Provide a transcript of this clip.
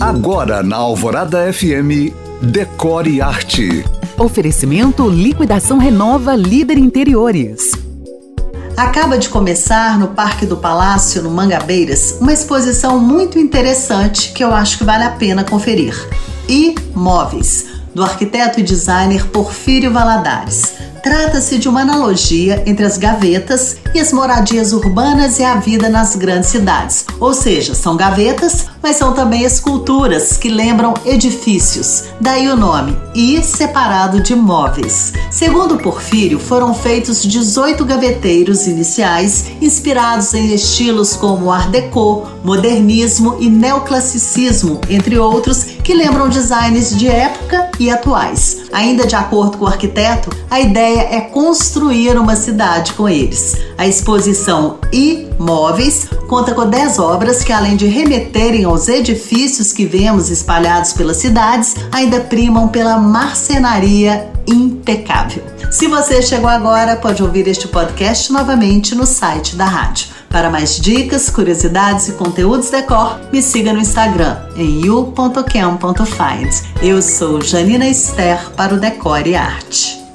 Agora na Alvorada FM, Decore Arte. Oferecimento Liquidação Renova Líder Interiores. Acaba de começar no Parque do Palácio, no Mangabeiras, uma exposição muito interessante que eu acho que vale a pena conferir. Imóveis, do arquiteto e designer Porfírio Valadares. Trata-se de uma analogia entre as gavetas e as moradias urbanas e a vida nas grandes cidades. Ou seja, são gavetas, mas são também esculturas que lembram edifícios. Daí o nome, e separado de móveis. Segundo Porfírio, foram feitos 18 gaveteiros iniciais, inspirados em estilos como Art Deco, modernismo e neoclassicismo, entre outros, que lembram designs de época e atuais. Ainda de acordo com o arquiteto, a ideia é construir uma cidade com eles. A exposição Imóveis conta com 10 obras que, além de remeterem aos edifícios que vemos espalhados pelas cidades, ainda primam pela marcenaria impecável. Se você chegou agora, pode ouvir este podcast novamente no site da rádio. Para mais dicas, curiosidades e conteúdos decor, me siga no Instagram em you.cam.find. Eu sou Janina Esther para o Decore Arte.